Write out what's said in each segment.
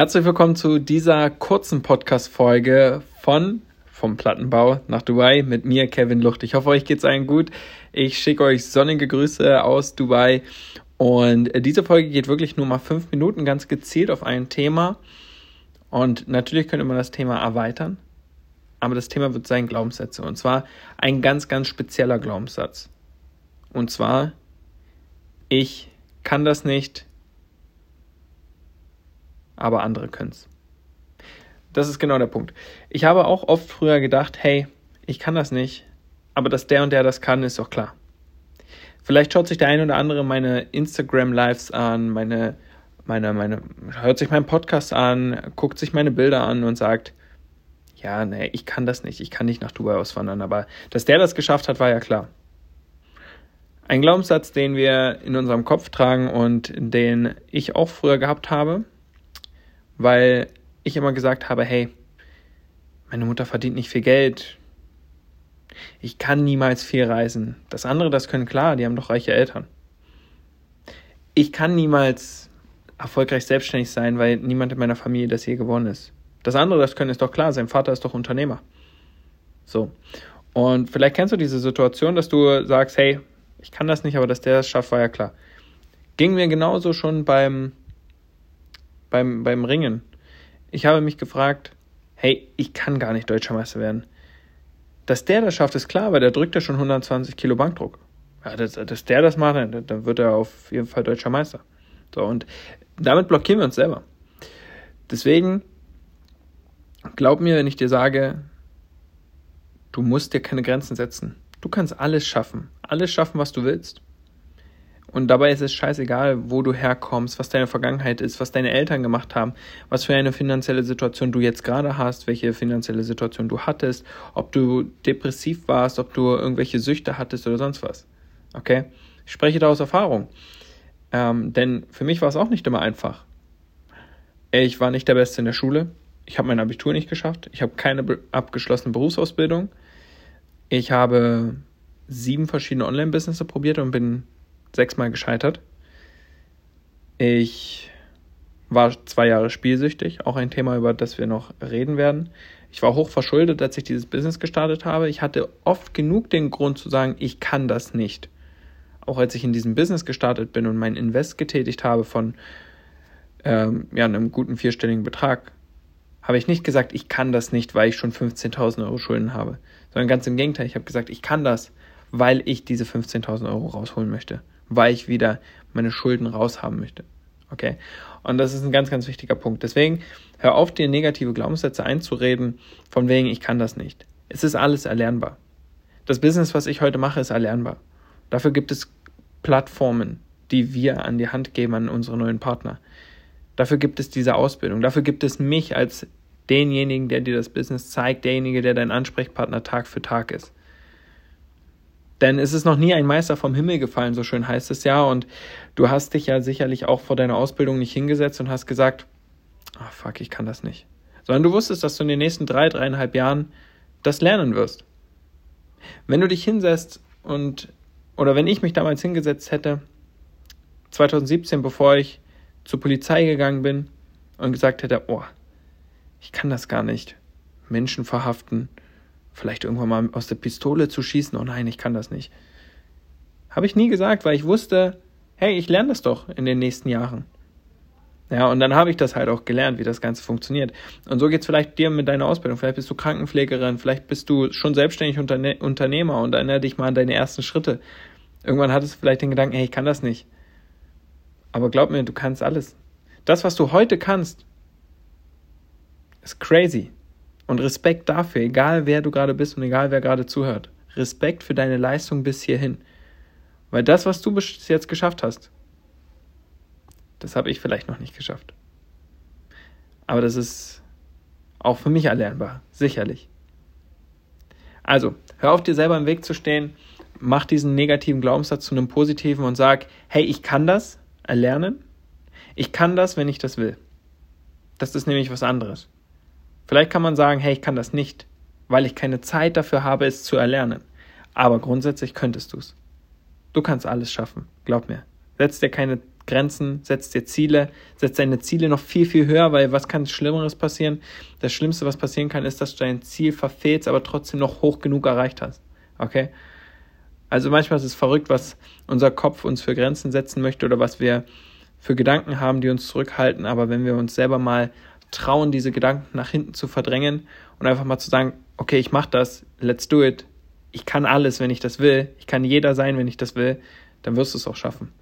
Herzlich willkommen zu dieser kurzen Podcast-Folge von vom Plattenbau nach Dubai mit mir, Kevin Lucht. Ich hoffe, euch geht's allen gut. Ich schicke euch sonnige Grüße aus Dubai. Und diese Folge geht wirklich nur mal fünf Minuten ganz gezielt auf ein Thema. Und natürlich könnte man das Thema erweitern. Aber das Thema wird sein Glaubenssätze. Und zwar ein ganz, ganz spezieller Glaubenssatz. Und zwar, ich kann das nicht, aber andere können es. Das ist genau der Punkt. Ich habe auch oft früher gedacht, hey, ich kann das nicht, aber dass der und der das kann, ist doch klar. Vielleicht schaut sich der eine oder andere meine Instagram-Lives an, meine, meine, meine, hört sich meinen Podcast an, guckt sich meine Bilder an und sagt, ja, nee, ich kann das nicht, ich kann nicht nach Dubai auswandern, aber dass der das geschafft hat, war ja klar. Ein Glaubenssatz, den wir in unserem Kopf tragen und den ich auch früher gehabt habe, weil ich immer gesagt habe, hey, meine Mutter verdient nicht viel Geld. Ich kann niemals viel reisen. Das andere, das können klar, die haben doch reiche Eltern. Ich kann niemals erfolgreich selbstständig sein, weil niemand in meiner Familie das je geworden ist. Das andere, das können ist doch klar, sein Vater ist doch Unternehmer. So. Und vielleicht kennst du diese Situation, dass du sagst, hey, ich kann das nicht, aber dass der das schafft, war ja klar. Ging mir genauso schon beim beim, beim Ringen. Ich habe mich gefragt, hey, ich kann gar nicht Deutscher Meister werden. Dass der das schafft, ist klar, weil der drückt ja schon 120 Kilo Bankdruck. Ja, dass, dass der das macht, dann wird er auf jeden Fall Deutscher Meister. So, und damit blockieren wir uns selber. Deswegen, glaub mir, wenn ich dir sage, du musst dir keine Grenzen setzen. Du kannst alles schaffen. Alles schaffen, was du willst. Und dabei ist es scheißegal, wo du herkommst, was deine Vergangenheit ist, was deine Eltern gemacht haben, was für eine finanzielle Situation du jetzt gerade hast, welche finanzielle Situation du hattest, ob du depressiv warst, ob du irgendwelche Süchte hattest oder sonst was. Okay? Ich spreche da aus Erfahrung. Ähm, denn für mich war es auch nicht immer einfach. Ich war nicht der Beste in der Schule. Ich habe mein Abitur nicht geschafft. Ich habe keine abgeschlossene Berufsausbildung. Ich habe sieben verschiedene Online-Business probiert und bin sechsmal gescheitert. Ich war zwei Jahre spielsüchtig, auch ein Thema, über das wir noch reden werden. Ich war hoch verschuldet, als ich dieses Business gestartet habe. Ich hatte oft genug den Grund zu sagen, ich kann das nicht. Auch als ich in diesem Business gestartet bin und mein Invest getätigt habe von ähm, ja, einem guten vierstelligen Betrag, habe ich nicht gesagt, ich kann das nicht, weil ich schon 15.000 Euro Schulden habe, sondern ganz im Gegenteil, ich habe gesagt, ich kann das, weil ich diese 15.000 Euro rausholen möchte weil ich wieder meine Schulden raushaben möchte. Okay? Und das ist ein ganz, ganz wichtiger Punkt. Deswegen hör auf, dir negative Glaubenssätze einzureden, von wegen, ich kann das nicht. Es ist alles erlernbar. Das Business, was ich heute mache, ist erlernbar. Dafür gibt es Plattformen, die wir an die Hand geben an unsere neuen Partner. Dafür gibt es diese Ausbildung. Dafür gibt es mich als denjenigen, der dir das Business zeigt, derjenige, der dein Ansprechpartner Tag für Tag ist. Denn es ist noch nie ein Meister vom Himmel gefallen, so schön heißt es ja. Und du hast dich ja sicherlich auch vor deiner Ausbildung nicht hingesetzt und hast gesagt, ah oh, fuck, ich kann das nicht. Sondern du wusstest, dass du in den nächsten drei, dreieinhalb Jahren das lernen wirst. Wenn du dich hinsetzt und, oder wenn ich mich damals hingesetzt hätte, 2017, bevor ich zur Polizei gegangen bin und gesagt hätte, oh, ich kann das gar nicht. Menschen verhaften, vielleicht irgendwann mal aus der Pistole zu schießen. Oh nein, ich kann das nicht. Habe ich nie gesagt, weil ich wusste, hey, ich lerne das doch in den nächsten Jahren. Ja, und dann habe ich das halt auch gelernt, wie das Ganze funktioniert. Und so geht es vielleicht dir mit deiner Ausbildung. Vielleicht bist du Krankenpflegerin, vielleicht bist du schon selbstständig Unterne Unternehmer und erinnere dich mal an deine ersten Schritte. Irgendwann hattest du vielleicht den Gedanken, hey, ich kann das nicht. Aber glaub mir, du kannst alles. Das, was du heute kannst, ist crazy. Und Respekt dafür, egal wer du gerade bist und egal wer gerade zuhört. Respekt für deine Leistung bis hierhin. Weil das, was du bis jetzt geschafft hast, das habe ich vielleicht noch nicht geschafft. Aber das ist auch für mich erlernbar, sicherlich. Also, hör auf dir selber im Weg zu stehen, mach diesen negativen Glaubenssatz zu einem positiven und sag, hey, ich kann das erlernen. Ich kann das, wenn ich das will. Das ist nämlich was anderes. Vielleicht kann man sagen, hey, ich kann das nicht, weil ich keine Zeit dafür habe, es zu erlernen. Aber grundsätzlich könntest du es. Du kannst alles schaffen, glaub mir. Setz dir keine Grenzen, setz dir Ziele, setz deine Ziele noch viel, viel höher, weil was kann Schlimmeres passieren? Das Schlimmste, was passieren kann, ist, dass du dein Ziel verfehlst, aber trotzdem noch hoch genug erreicht hast. Okay? Also manchmal ist es verrückt, was unser Kopf uns für Grenzen setzen möchte oder was wir für Gedanken haben, die uns zurückhalten, aber wenn wir uns selber mal trauen, diese Gedanken nach hinten zu verdrängen und einfach mal zu sagen, okay, ich mach das, let's do it, ich kann alles, wenn ich das will, ich kann jeder sein, wenn ich das will, dann wirst du es auch schaffen.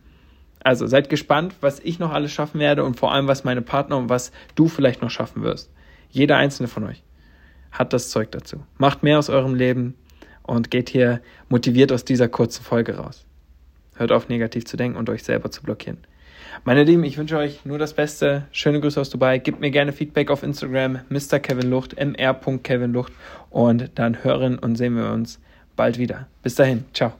Also seid gespannt, was ich noch alles schaffen werde und vor allem, was meine Partner und was du vielleicht noch schaffen wirst. Jeder einzelne von euch hat das Zeug dazu. Macht mehr aus eurem Leben und geht hier motiviert aus dieser kurzen Folge raus. Hört auf, negativ zu denken und euch selber zu blockieren. Meine Lieben, ich wünsche euch nur das Beste. Schöne Grüße aus Dubai. Gebt mir gerne Feedback auf Instagram, Mr. Kevin Lucht, mr.kevinlucht. Und dann hören und sehen wir uns bald wieder. Bis dahin. Ciao.